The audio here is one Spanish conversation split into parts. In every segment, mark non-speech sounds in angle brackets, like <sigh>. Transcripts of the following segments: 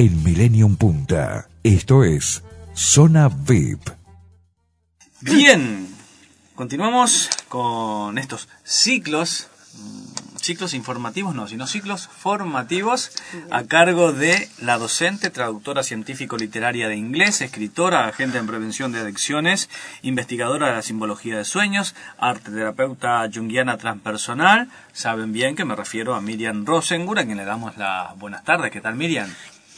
En Millennium Punta, esto es Zona VIP. Bien, continuamos con estos ciclos, mm, ciclos informativos no, sino ciclos formativos a cargo de la docente, traductora científico-literaria de inglés, escritora, agente en prevención de adicciones, investigadora de la simbología de sueños, arte terapeuta junguiana transpersonal. Saben bien que me refiero a Miriam Rosengur, a quien le damos las buenas tardes. ¿Qué tal, Miriam?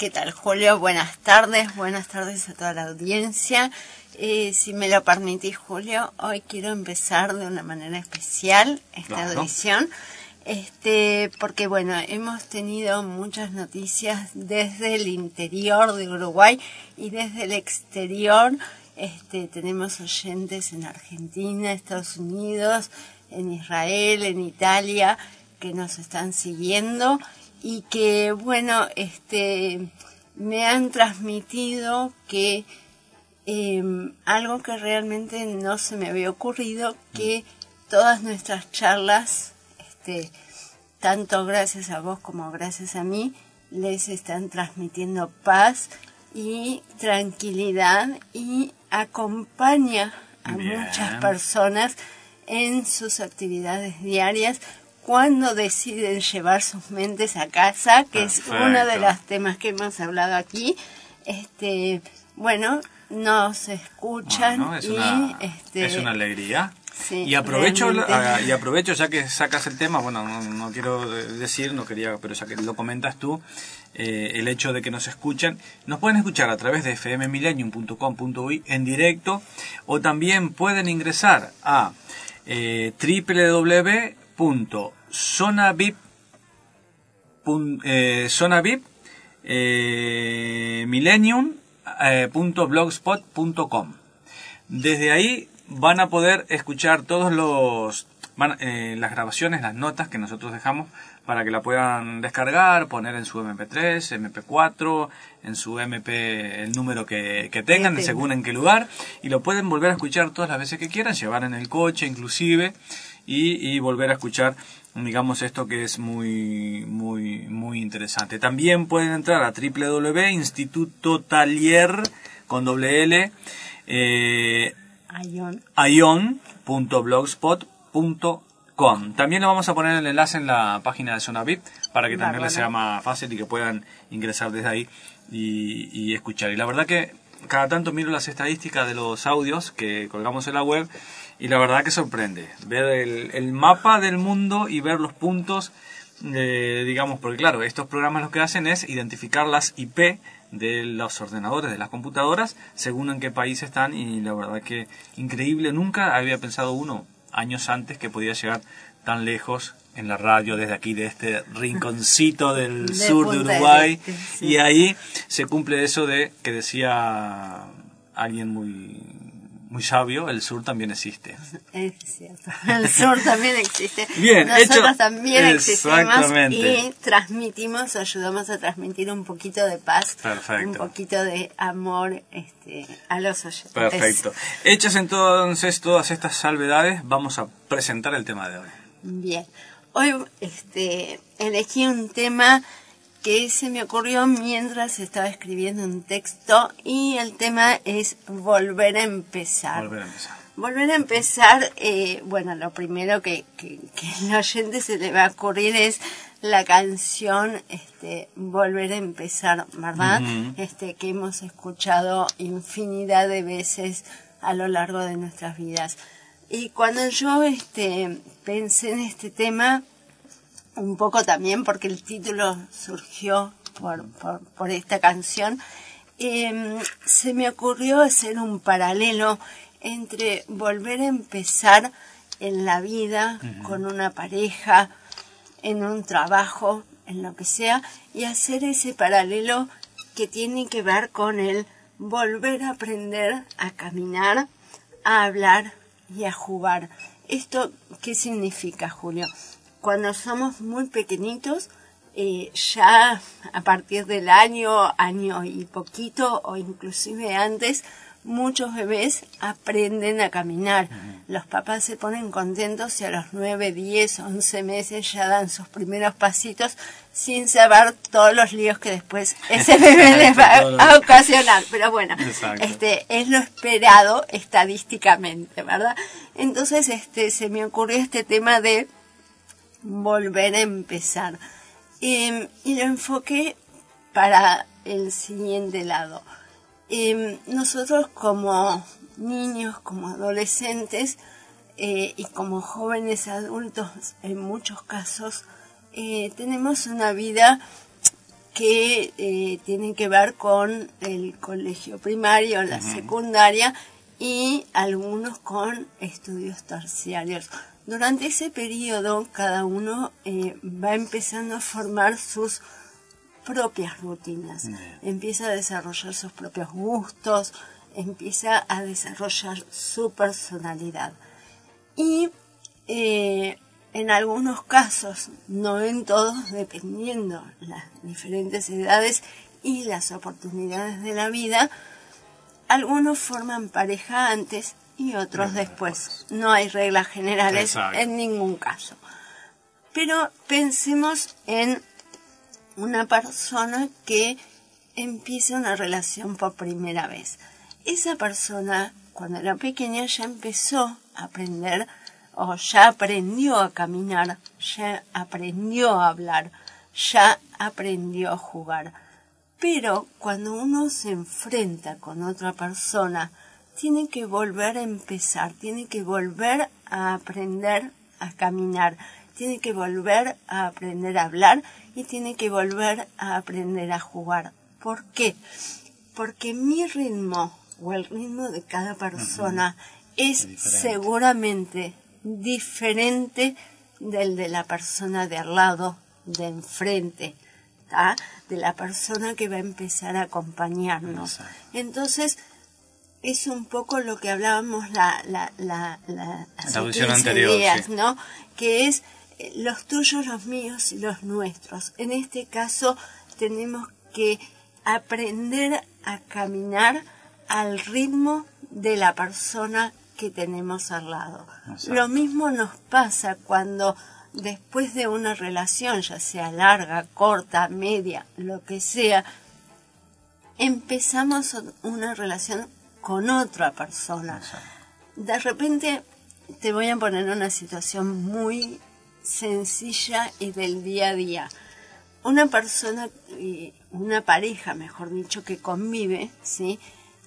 ¿Qué tal, Julio? Buenas tardes, buenas tardes a toda la audiencia. Eh, si me lo permitís, Julio, hoy quiero empezar de una manera especial esta Claro. audición, este, porque bueno, hemos tenido muchas noticias desde el interior de Uruguay y desde el exterior. Este, tenemos oyentes en Argentina, Estados Unidos, en Israel, en Italia, que nos están siguiendo y que bueno este me han transmitido que eh, algo que realmente no se me había ocurrido que todas nuestras charlas este tanto gracias a vos como gracias a mí les están transmitiendo paz y tranquilidad y acompaña a Bien. muchas personas en sus actividades diarias cuando deciden llevar sus mentes a casa, que es uno de los temas que hemos hablado aquí. Este, bueno, nos escuchan Bueno, es, y una, este, es una alegría. sí, y aprovecho realmente. ah, y aprovecho ya que sacas el tema, bueno, no, no quiero eh, decir, no quería, pero ya que lo comentas tú, eh, el hecho de que nos escuchan, nos pueden escuchar a través de fmmillennium.com.uy en directo o también pueden ingresar a eh, www.zonavip eh, zonavip eh, millennium eh. Desde ahí van a poder escuchar todos los van- eh, las grabaciones, las notas que nosotros dejamos para que la puedan descargar, poner en su MP3, MP4, en su MP el número que, que tengan. según en qué lugar, y lo pueden volver a escuchar todas las veces que quieran, llevar en el coche inclusive, y, y volver a escuchar digamos esto que es muy muy muy interesante también pueden entrar a www.institutotalier con doble L eh, Ion. ion.blogspot.com. También le vamos a poner el enlace en la página de Zona VIP para que también les sea más fácil y que puedan ingresar desde ahí y, y escuchar. Y la verdad que cada tanto miro las estadísticas de los audios que colgamos en la web y la verdad que sorprende ver el, el mapa del mundo y ver los puntos, eh, digamos, porque claro, estos programas lo que hacen es identificar las IP de los ordenadores, de las computadoras, según en qué país están y la verdad que increíble, nunca había pensado uno años antes que podía llegar tan lejos en la radio desde aquí, de este rinconcito <laughs> del De sur de Uruguay Este, sí. y ahí se cumple eso de que decía alguien muy muy sabio, el sur también existe. Es cierto. <laughs> El sur también existe. Bien, Nosotros hecho- también existimos y transmitimos, ayudamos a transmitir un poquito de paz, Perfecto. un poquito de amor este, a los oyentes. Perfecto. Hechas entonces todas estas salvedades, vamos a presentar el tema de hoy. Bien. Hoy este, elegí un tema que se me ocurrió mientras estaba escribiendo un texto y el tema es volver a empezar. Volver a empezar. Volver a empezar, eh, bueno, lo primero que, que, que al oyente se le va a ocurrir es la canción este, Volver a empezar, ¿verdad? Este, que hemos escuchado infinidad de veces a lo largo de nuestras vidas. Y cuando yo este, pensé en este tema, un poco también porque el título surgió por, por, por esta canción, eh, se me ocurrió hacer un paralelo entre volver a empezar en la vida, con una pareja, en un trabajo, en lo que sea, y hacer ese paralelo que tiene que ver con el volver a aprender a caminar, a hablar y a jugar. ¿Esto qué significa, Julio? Cuando somos muy pequeñitos, eh, ya a partir del año, año y poquito, o inclusive antes, muchos bebés aprenden a caminar. Los papás se ponen contentos y a los 9, 10, 11 meses ya dan sus primeros pasitos sin saber todos los líos que después ese bebé <laughs> les va a ocasionar. Pero bueno, este es lo esperado estadísticamente, ¿verdad? Entonces este se me ocurrió este tema de volver a empezar. Em, y lo enfoqué para el siguiente lado Em, nosotros como niños, como adolescentes eh, y como jóvenes adultos en muchos casos, eh, tenemos una vida que eh, tiene que ver con el colegio primario, la secundaria y algunos con estudios terciarios. Durante ese periodo cada uno va empezando a formar sus propias rutinas, empieza a desarrollar sus propios gustos, empieza a desarrollar su personalidad. Y eh, en algunos casos, no en todos, dependiendo las diferentes edades y las oportunidades de la vida, algunos forman pareja antes y otros después. No hay reglas generales en ningún caso. Pero pensemos en una persona que empieza una relación por primera vez. Esa persona, cuando era pequeña, ya empezó a aprender o ya aprendió a caminar, ya aprendió a hablar, ya aprendió a jugar. Pero cuando uno se enfrenta con otra persona, tiene que volver a empezar, tiene que volver a aprender a caminar, tiene que volver a aprender a hablar y tiene que volver a aprender a jugar. ¿Por qué? Porque mi ritmo o el ritmo de cada persona es seguramente diferente del de la persona de al lado, de enfrente, de la persona que va a empezar a acompañarnos. Entonces, es un poco lo que hablábamos la, la, la, la, anterior, ¿no? Que es los tuyos, los míos y los nuestros. En este caso tenemos que aprender a caminar al ritmo de la persona que tenemos al lado. Lo mismo nos pasa cuando después de una relación, ya sea larga, corta, media, lo que sea, empezamos una relación con otra persona. De repente te voy a poner una situación muy sencilla y del día a día. Una persona, una pareja, mejor dicho, que convive, ¿sí?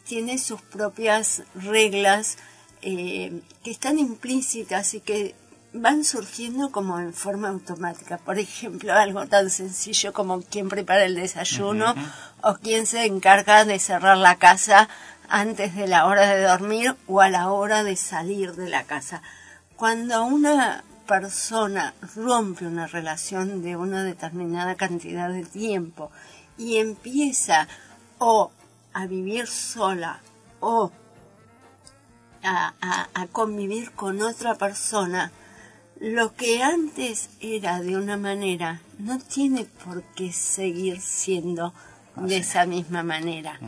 tiene sus propias reglas eh, que están implícitas y que van surgiendo como en forma automática. Por ejemplo, algo tan sencillo como quién prepara el desayuno o quién se encarga de cerrar la casa antes de la hora de dormir o a la hora de salir de la casa. Cuando una persona rompe una relación de una determinada cantidad de tiempo y empieza o a vivir sola o a, convivir con otra persona, lo que antes era de una manera no tiene por qué seguir siendo de esa misma manera.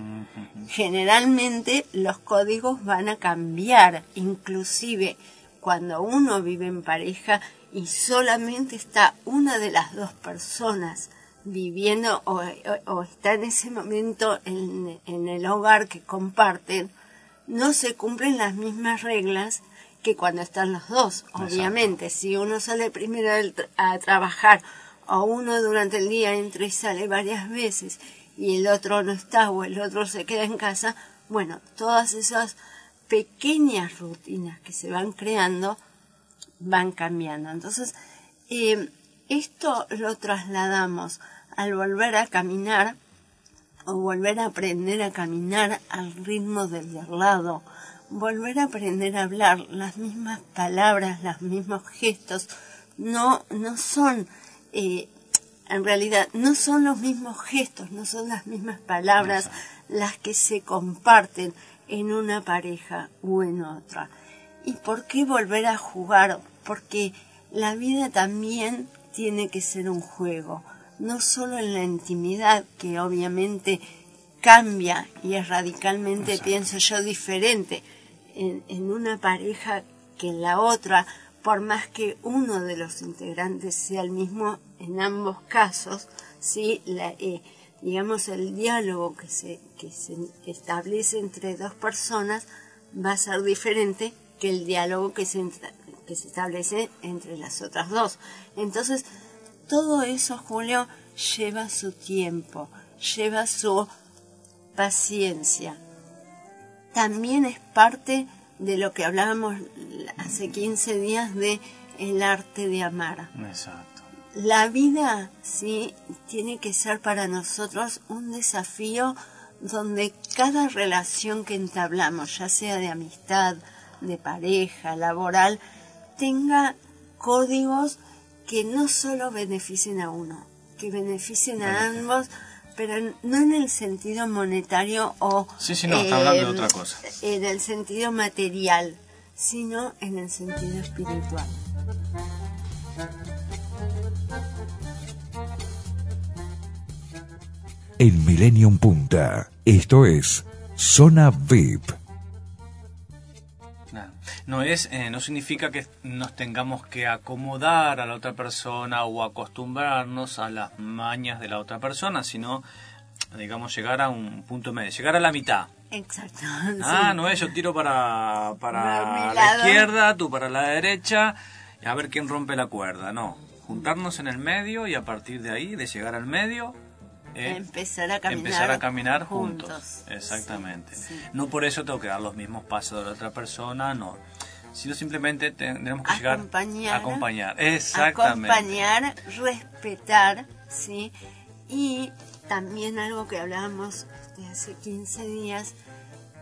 Generalmente los códigos van a cambiar, inclusive cuando uno vive en pareja y solamente está una de las dos personas viviendo o, está en ese momento en, el hogar que comparten, no se cumplen las mismas reglas que cuando están los dos. Obviamente, si uno sale primero a trabajar o uno durante el día entra y sale varias veces y el otro no está o el otro se queda en casa, bueno, todas esas pequeñas rutinas que se van creando van cambiando. Entonces, eh, esto lo trasladamos al volver a caminar o volver a aprender a caminar al ritmo del de lado. Volver a aprender a hablar las mismas palabras, los mismos gestos, no, no son, eh, en realidad, no son los mismos gestos, no son las mismas palabras las que se comparten en una pareja o en otra. ¿Y por qué volver a jugar? Porque la vida también tiene que ser un juego, no solo en la intimidad, que obviamente cambia y es radicalmente, pienso yo, diferente en, en, una pareja que en la otra, por más que uno de los integrantes sea el mismo en ambos casos, ¿sí? Eh, digamos, el diálogo que se, que se establece entre dos personas va a ser diferente que el diálogo que se, que se establece entre las otras dos. Entonces, todo eso, Julio, lleva su tiempo, lleva su paciencia. También es parte de lo que hablábamos hace 15 días de el arte de amar. Exacto. La vida, sí, tiene que ser para nosotros un desafío donde cada relación que entablamos, ya sea de amistad, de pareja, laboral, tenga códigos que no solo beneficien a uno, que beneficien a ambos, pero no en el sentido monetario o sí, sí, no, está hablando de otra cosa. en el sentido material, sino en el sentido espiritual. En Millennium Punta, esto es Zona VIP. No es, eh, no significa que nos tengamos que acomodar a la otra persona o acostumbrarnos a las mañas de la otra persona, sino, digamos, llegar a un punto medio, llegar a la mitad. Exacto. <laughs> Ah, no es yo tiro para, para la izquierda, tú para la derecha, y a ver quién rompe la cuerda. No, juntarnos en el medio y a partir de ahí, de llegar al medio, eh, empezar a caminar, empezar a caminar juntos. Exactamente. No por eso tengo que dar los mismos pasos de la otra persona, no. Sino simplemente tenemos que llegar a acompañar. Exactamente. Acompañar, respetar, ¿sí? Y también algo que hablábamos de hace 15 días,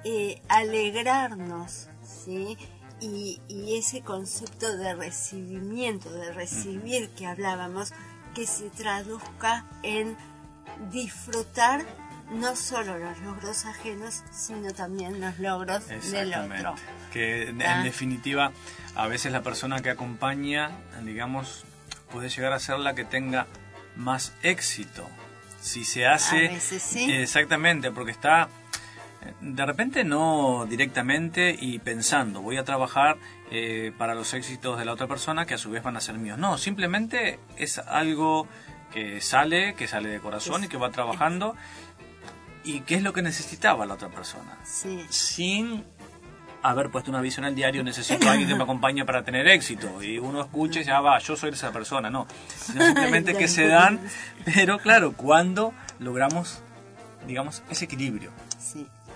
eh, alegrarnos, ¿sí? Y, y, ese concepto de recibimiento, de recibir que hablábamos, que se traduzca en disfrutar no solo los logros ajenos, sino también los logros del otro. Que en, ah. definitiva, a veces la persona que acompaña, digamos, puede llegar a ser la que tenga más éxito. Si se hace... Exactamente, porque está de repente no directamente y pensando, voy a trabajar eh, para los éxitos de la otra persona que a su vez van a ser míos. No, simplemente es algo que sale, que sale de corazón y que va trabajando. ¿Y qué es lo que necesitaba la otra persona? Sin haber puesto una visión al diario, necesito a alguien que me <laughs> acompañe para tener éxito. Y uno escucha y ya va, yo soy esa persona. No, <laughs> simplemente que se dan, pero claro, cuando logramos, digamos, ese equilibrio.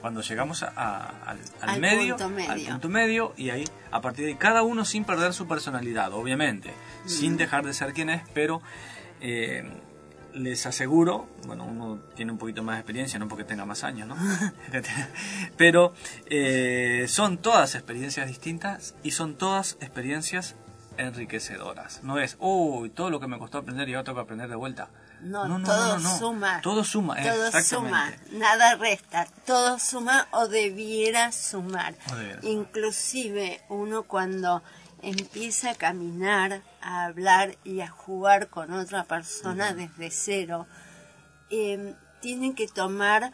Cuando llegamos al, medio, al punto medio, y ahí, a partir de ahí, cada uno sin perder su personalidad, obviamente, sin dejar de ser quien es, pero eh, les aseguro, bueno, uno tiene un poquito más de experiencia, no porque tenga más años, ¿no? <laughs> Pero eh, son todas experiencias distintas y son todas experiencias enriquecedoras. No es, uy, todo lo que me costó aprender y ahora tengo que aprender de vuelta. No, no, todo suma. Todo suma, todo suma. Nada resta, todo suma o debiera sumar. Inclusive uno cuando empieza a caminar, a hablar y a jugar con otra persona desde cero, eh, tiene que tomar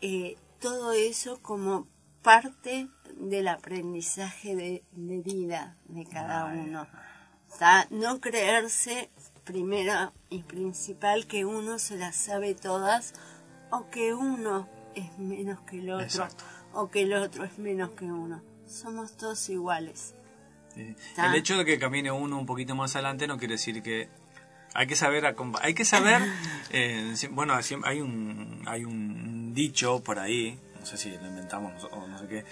eh, todo eso como parte del aprendizaje de, vida de cada uno. No creerse primero y principal que uno se las sabe todas o que uno es menos que el otro o que el otro es menos que uno. Somos todos iguales. El hecho de que camine uno un poquito más adelante no quiere decir que hay que saber hay que saber <laughs> eh, bueno hay un hay un dicho por ahí no sé si lo inventamos o no sé qué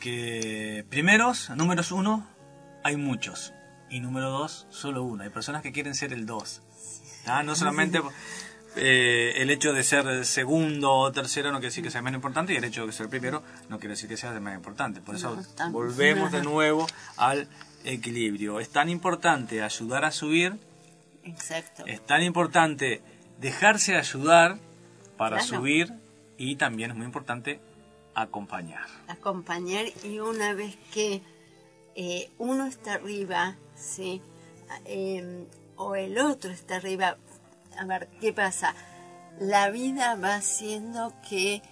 que primeros números uno hay muchos. Y número dos solo uno. Hay personas que quieren ser el dos. No solamente <laughs> eh, el hecho de ser segundo o tercero no quiere decir que sea menos importante y el hecho de ser primero no quiere decir que sea menos importante. Por eso volvemos de <laughs> nuevo al equilibrio. Es tan importante ayudar a subir. Exacto. Es tan importante dejarse ayudar para subir y también es muy importante acompañar. Acompañar y una vez que eh, uno está arriba, ¿sí? Em, o el otro está arriba, a ver, ¿qué pasa? La vida va haciendo que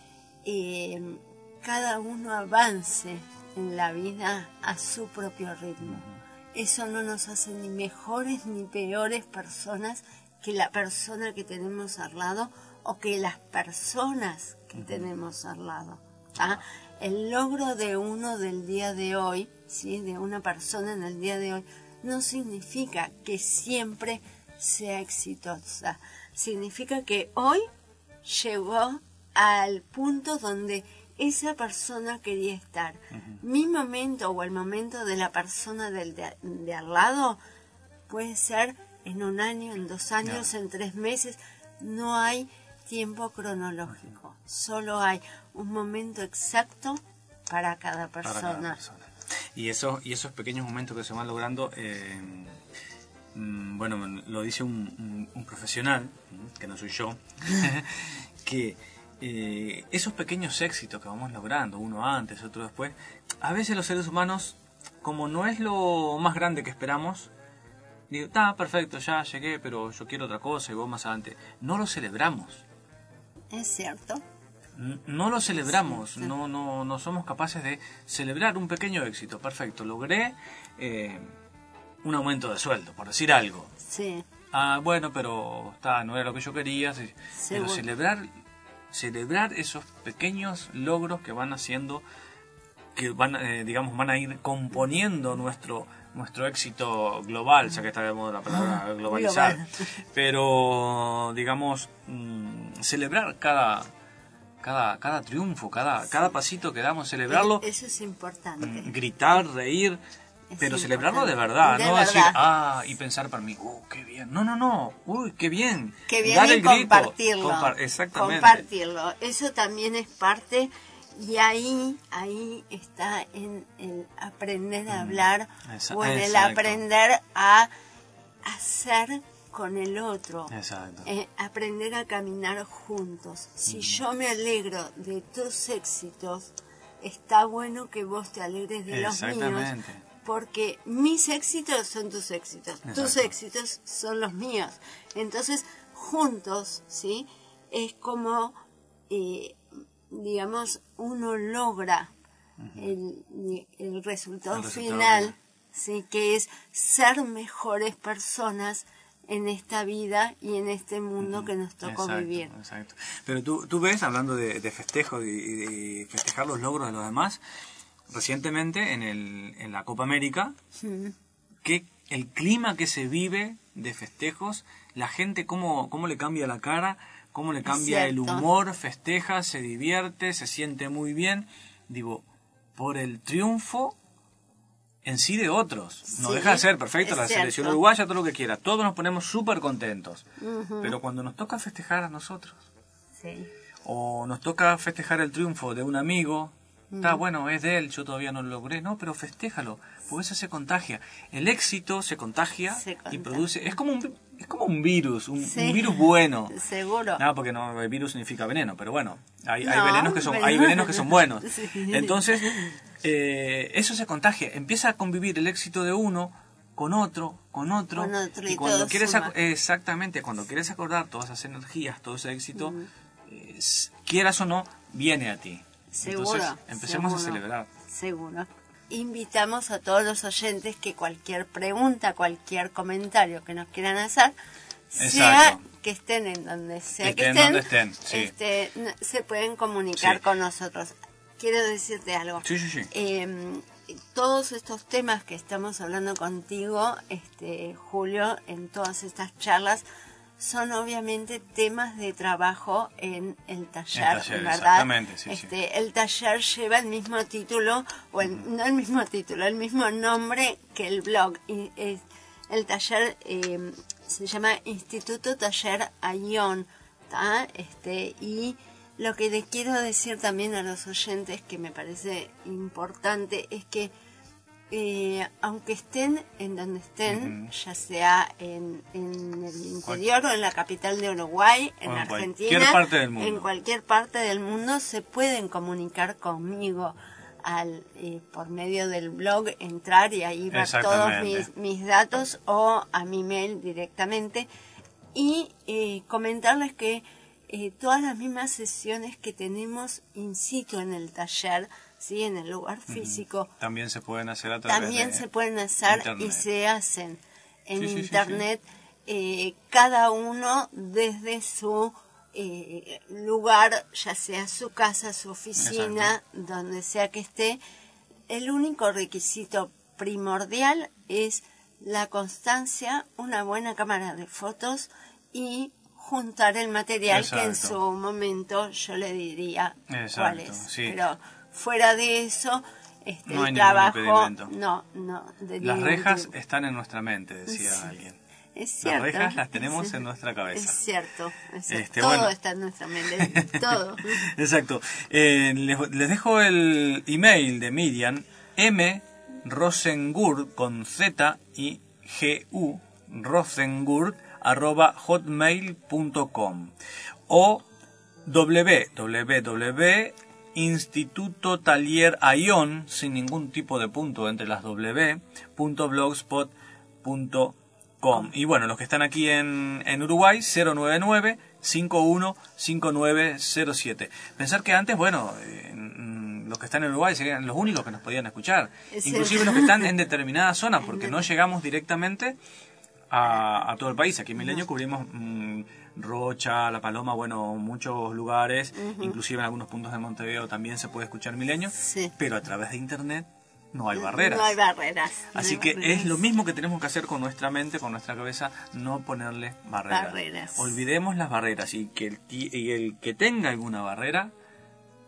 em, cada uno avance en la vida a su propio ritmo. Eso no nos hace ni mejores ni peores personas que la persona que tenemos al lado o que las personas que tenemos al lado. ¿ah? El logro de uno del día de hoy, ¿sí? de una persona en el día de hoy, no significa que siempre sea exitosa. Significa que hoy llegó al punto donde esa persona quería estar. Mi momento o el momento de la persona del de, al lado puede ser en un año, en dos años, en tres meses. No hay tiempo cronológico, solo hay un momento exacto para cada persona. Y, eso, y esos pequeños momentos que se van logrando, eh, mm, bueno, lo dice un, profesional, que no soy yo, <laughs> que eh, esos pequeños éxitos que vamos logrando, uno antes, otro después, a veces los seres humanos, como no es lo más grande que esperamos, digo, está perfecto, ya llegué, pero yo quiero otra cosa y vos más adelante. No lo celebramos. Es cierto. No lo celebramos, no, no, no somos capaces de celebrar un pequeño éxito. Perfecto, logré eh, un aumento de sueldo, por decir algo. Sí. Ah, bueno, pero está, no era lo que yo quería. Pero celebrar, celebrar esos pequeños logros que van haciendo, que van, eh, digamos, van a ir componiendo nuestro nuestro éxito global, ya que está de moda la palabra <laughs> globalizar, pero digamos mm, celebrar cada cada cada triunfo, cada cada pasito que damos, celebrarlo. Eso es importante. Mm, gritar, reír, pero celebrarlo de verdad, no decir, ah, y pensar para mí, oh, qué bien. No, no, no, uy, qué bien. Qué bien Dar el compartirlo. exactamente. Compartirlo. Eso también es parte y ahí, ahí está en el aprender a mm, hablar o en el aprender a hacer con el otro. Eh, aprender a caminar juntos. Si mm. yo me alegro de tus éxitos, está bueno que vos te alegres de los míos. Porque mis éxitos son tus éxitos, tus éxitos son los míos. Entonces, juntos, ¿sí? Es como eh, digamos, uno logra el, resultado final, ¿sí? que es ser mejores personas en esta vida y en este mundo que nos tocó vivir. Exacto. Pero tú, tú ves, hablando de, festejo y de, festejar los logros de los demás, recientemente en, el, en la Copa América, que el clima que se vive de festejos, la gente cómo, cómo le cambia la cara, cómo le cambia el humor, festeja, se divierte, se siente muy bien. Digo, por el triunfo en sí de otros. No deja de ser perfecto la selección uruguaya, todo lo que quiera. Todos nos ponemos súper contentos. Pero cuando nos toca festejar a nosotros, o nos toca festejar el triunfo de un amigo, Está bueno, es de él, yo todavía no lo logré. No, pero festéjalo, pues eso se contagia. El éxito se contagia, y produce. Es como un, es como un virus, un, virus bueno. Seguro. No, porque no, el virus significa veneno, pero bueno, hay, hay venenos que son, hay venenos que son buenos. <laughs> Entonces, eh, eso se contagia. Empieza a convivir el éxito de uno con otro, con otro. y, cuando quieres, exactamente, cuando quieres acordar todas esas energías, todo ese éxito, eh, quieras o no, viene a ti. Seguro. empecemos a celebrar. Seguro. Invitamos a todos los oyentes que cualquier pregunta, cualquier comentario que nos quieran hacer, sea que estén en donde sea que estén, este, se pueden comunicar con nosotros. Quiero decirte algo. Sí, sí, sí. Em, todos estos temas que estamos hablando contigo, este, Julio, en todas estas charlas, son obviamente temas de trabajo en el taller, ¿verdad? este, El taller lleva el mismo título, o no el mismo título, el mismo nombre que el blog. Y, el taller eh, se llama Instituto Taller Ayón. Este, y lo que les quiero decir también a los oyentes que me parece importante es que eh, aunque estén en donde estén, ya sea en, en el interior o en la capital de Uruguay, en, Argentina, cualquier en cualquier parte del mundo, se pueden comunicar conmigo al, eh, por medio del blog, entrar y ahí ver todos mis, mis datos o a mi mail directamente y eh, comentarles que eh, todas las mismas sesiones que tenemos in situ en el taller, ¿sí? en el lugar físico, También se pueden hacer a través también de se pueden hacer Internet. y se hacen en Sí, sí, sí, internet eh, cada uno desde su eh, lugar, ya sea su casa, su oficina, donde sea que esté. El único requisito primordial es la constancia, una buena cámara de fotos y juntar el material que en su momento yo le diría cuál Exacto, es. sí. Pero fuera de eso, este, No hay el ningún trabajo, impedimento. no, no. de Las rejas tipo. están en nuestra mente, decía Sí. alguien. Es Las cierto. rejas las tenemos Es- en nuestra cabeza. Es cierto. es cierto. Este, todo bueno. está en nuestra mente. <laughs> todo. Exacto. Eh, les, les dejo el email de Miriam, M. Rosengurd con Z y G. U. Rosengurd arroba hotmail.com o www Instituto Talier Ion sin ningún tipo de punto entre las w punto blogspot.com y bueno los que están aquí en, en Uruguay 099 515907 pensar que antes bueno eh, mm, los que están en Uruguay serían los únicos que nos podían escuchar. Es inclusive los que están en <laughs> determinadas zonas porque no llegamos directamente a, a todo el país. Aquí en Milenio cubrimos mm, Rocha, La Paloma, bueno, muchos lugares, inclusive en algunos puntos de Montevideo también se puede escuchar Milenio, Sí. pero a través de Internet no hay barreras. No hay barreras. no Así hay que barreras. es lo mismo que tenemos que hacer con nuestra mente, con nuestra cabeza, no ponerle barreras. Barreras. Olvidemos las barreras y que el, y el que tenga alguna barrera,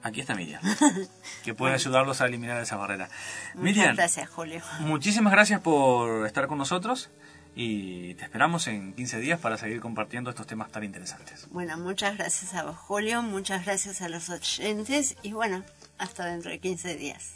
aquí está Miriam, <laughs> que puede ayudarlos a eliminar esa barrera. Muchas Miriam, gracias, Julio. Muchísimas gracias por estar con nosotros y te esperamos en 15 días para seguir compartiendo estos temas tan interesantes. Bueno, muchas gracias a vos, Julio. Muchas gracias a los oyentes. Y bueno, hasta dentro de 15 días.